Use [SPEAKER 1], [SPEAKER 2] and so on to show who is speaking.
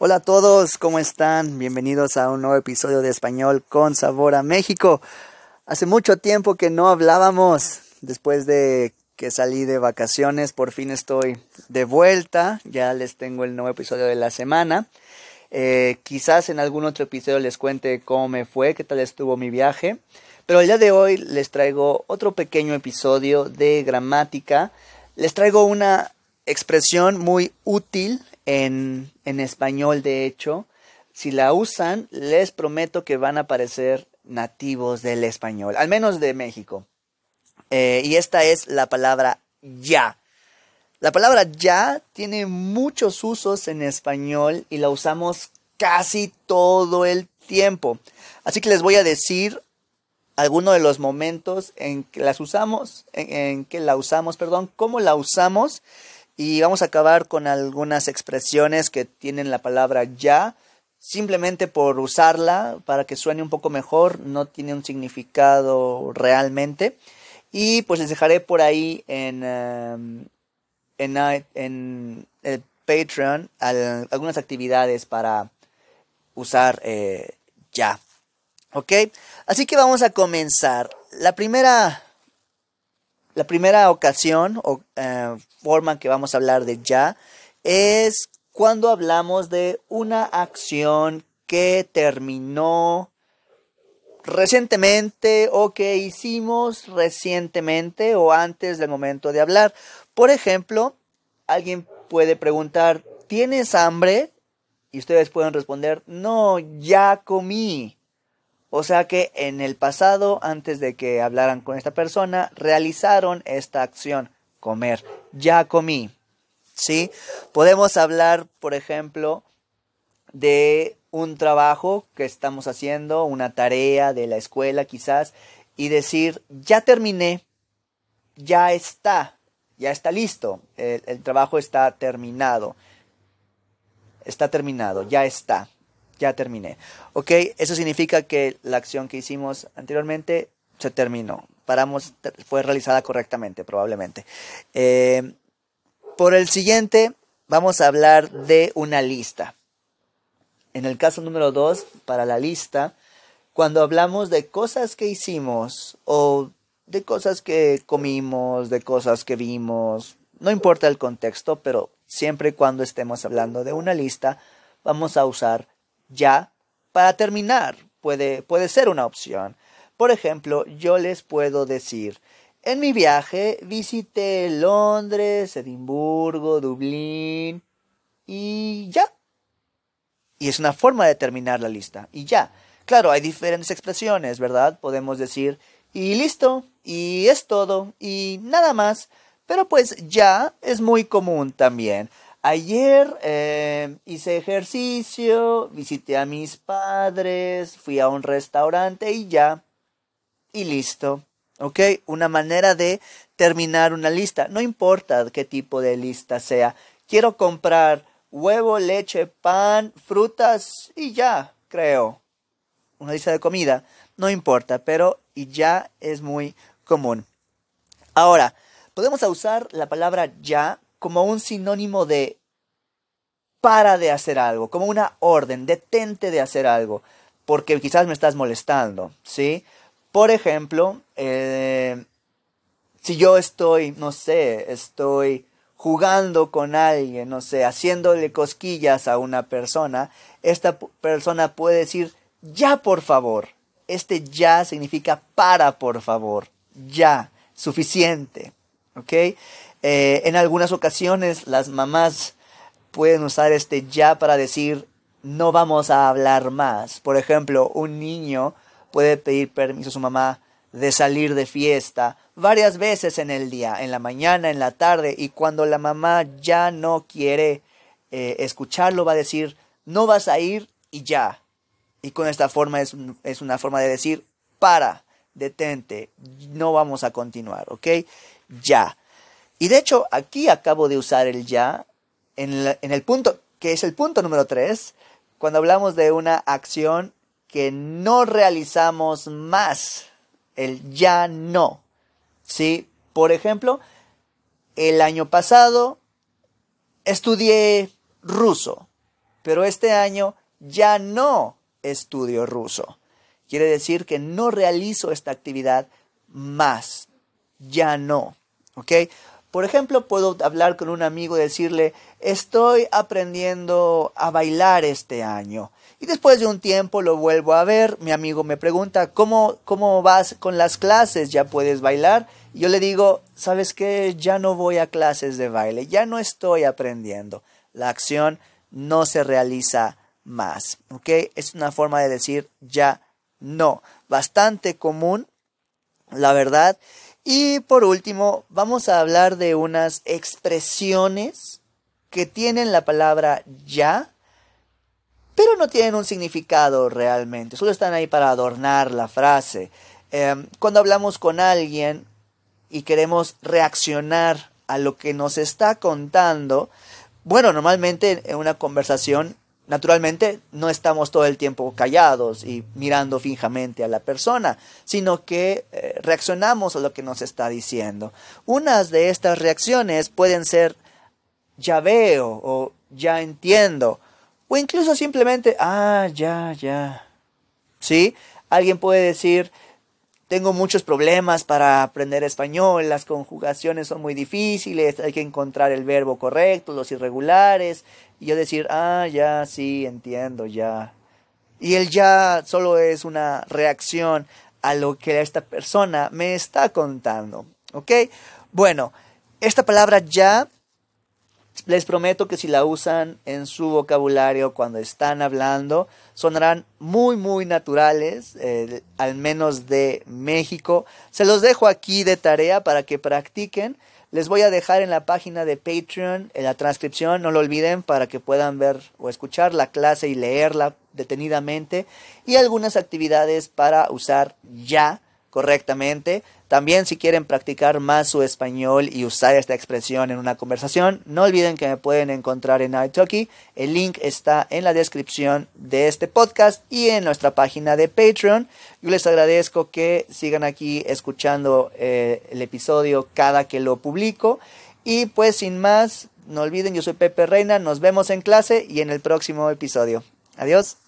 [SPEAKER 1] Hola a todos, ¿cómo están? Bienvenidos a un nuevo episodio de Español con Sabor a México. Hace mucho tiempo que no hablábamos, después de que salí de vacaciones, por fin estoy de vuelta, ya les tengo el nuevo episodio de la semana. Eh, quizás en algún otro episodio les cuente cómo me fue, qué tal estuvo mi viaje, pero el día de hoy les traigo otro pequeño episodio de gramática. Les traigo una expresión muy útil en, en español, de hecho. Si la usan, les prometo que van a parecer nativos del español, al menos de México. Eh, y esta es la palabra ya. La palabra ya tiene muchos usos en español y la usamos casi todo el tiempo. Así que les voy a decir algunos de los momentos en que las usamos, en que la usamos, perdón, cómo la usamos y vamos a acabar con algunas expresiones que tienen la palabra ya, simplemente por usarla para que suene un poco mejor, no tiene un significado realmente. Y pues les dejaré por ahí en, en, en, el Patreon algunas actividades para usar eh, ya. ¿Ok? Así que vamos a comenzar. La primera la primera ocasión o eh, forma que vamos a hablar de ya es cuando hablamos de una acción que terminó recientemente o que hicimos recientemente o antes del momento de hablar. Por ejemplo, alguien puede preguntar, ¿tienes hambre? Y ustedes pueden responder, no, ya comí. O sea que en el pasado, antes de que hablaran con esta persona, realizaron esta acción, comer. Ya comí. ¿Sí? Podemos hablar, por ejemplo, de un trabajo que estamos haciendo, una tarea de la escuela quizás, y decir, ya terminé, ya está, ya está listo, el, el trabajo está terminado, está terminado, ya está ya terminé. ¿Ok? Eso significa que la acción que hicimos anteriormente se terminó. Paramos, fue realizada correctamente, probablemente. Eh, por el siguiente, vamos a hablar de una lista. En el caso número 2, para la lista, cuando hablamos de cosas que hicimos o de cosas que comimos, de cosas que vimos, no importa el contexto, pero siempre y cuando estemos hablando de una lista, vamos a usar ya para terminar puede, puede ser una opción. Por ejemplo, yo les puedo decir, en mi viaje visité Londres, Edimburgo, Dublín y ya. Y es una forma de terminar la lista. Y ya. Claro, hay diferentes expresiones, ¿verdad? Podemos decir, y listo, y es todo, y nada más. Pero pues ya es muy común también. Ayer eh, hice ejercicio, visité a mis padres, fui a un restaurante y ya. Y listo. ¿Ok? Una manera de terminar una lista. No importa qué tipo de lista sea. Quiero comprar huevo, leche, pan, frutas y ya, creo. Una lista de comida. No importa, pero y ya es muy común. Ahora, podemos usar la palabra ya como un sinónimo de para de hacer algo, como una orden, detente de hacer algo, porque quizás me estás molestando, ¿sí? Por ejemplo, eh, si yo estoy, no sé, estoy jugando con alguien, no sé, haciéndole cosquillas a una persona, esta persona puede decir, ya por favor. Este ya significa para por favor, ya, suficiente, ¿ok? Eh, en algunas ocasiones las mamás pueden usar este ya para decir no vamos a hablar más. Por ejemplo, un niño puede pedir permiso a su mamá de salir de fiesta varias veces en el día, en la mañana, en la tarde, y cuando la mamá ya no quiere eh, escucharlo, va a decir, no vas a ir y ya. Y con esta forma es, es una forma de decir, para, detente, no vamos a continuar, ¿ok? Ya. Y de hecho, aquí acabo de usar el ya en, el punto, que es el punto número 3, cuando hablamos de una acción que no realizamos más, el ya no. ¿Sí? Por ejemplo, el año pasado estudié ruso, pero este año ya no estudio ruso. Quiere decir que no realizo esta actividad más. Ya no. ¿Ok? Por ejemplo, puedo hablar con un amigo y decirle, estoy aprendiendo a bailar este año. Y después de un tiempo lo vuelvo a ver, mi amigo me pregunta, ¿cómo, cómo vas con las clases? ¿Ya puedes bailar? Y yo le digo, ¿sabes qué? Ya no voy a clases de baile, ya no estoy aprendiendo. La acción no se realiza más. ¿Ok? Es una forma de decir ya no. Bastante común, la verdad. Y por último, vamos a hablar de unas expresiones que tienen la palabra ya, pero no tienen un significado realmente, solo están ahí para adornar la frase. Em, cuando hablamos con alguien y queremos reaccionar a lo que nos está contando, bueno, normalmente en una conversación Naturalmente, no estamos todo el tiempo callados y mirando fijamente a la persona, sino que eh, reaccionamos a lo que nos está diciendo. Unas de estas reacciones pueden ser ya veo o ya entiendo, o incluso simplemente, ah, ya, ya. ¿Sí? Alguien puede decir, tengo muchos problemas para aprender español, las conjugaciones son muy difíciles, hay que encontrar el verbo correcto, los irregulares, y yo decir, ah, ya, sí, entiendo, ya. Y el ya solo es una reacción a lo que esta persona me está contando, ¿ok? Bueno, esta palabra ya les prometo que si la usan en su vocabulario cuando están hablando, sonarán muy, muy naturales, eh, al menos de México. Se los dejo aquí de tarea para que practiquen. Les voy a dejar en la página de Patreon, en la transcripción, no lo olviden, para que puedan ver o escuchar la clase y leerla detenidamente. Y algunas actividades para usar ya correctamente. También si quieren practicar más su español y usar esta expresión en una conversación, no olviden que me pueden encontrar en iTalki. El link está en la descripción de este podcast y en nuestra página de Patreon. Yo les agradezco que sigan aquí escuchando eh, el episodio cada que lo publico. Y pues sin más, no olviden, yo soy Pepe Reina, nos vemos en clase y en el próximo episodio. Adiós.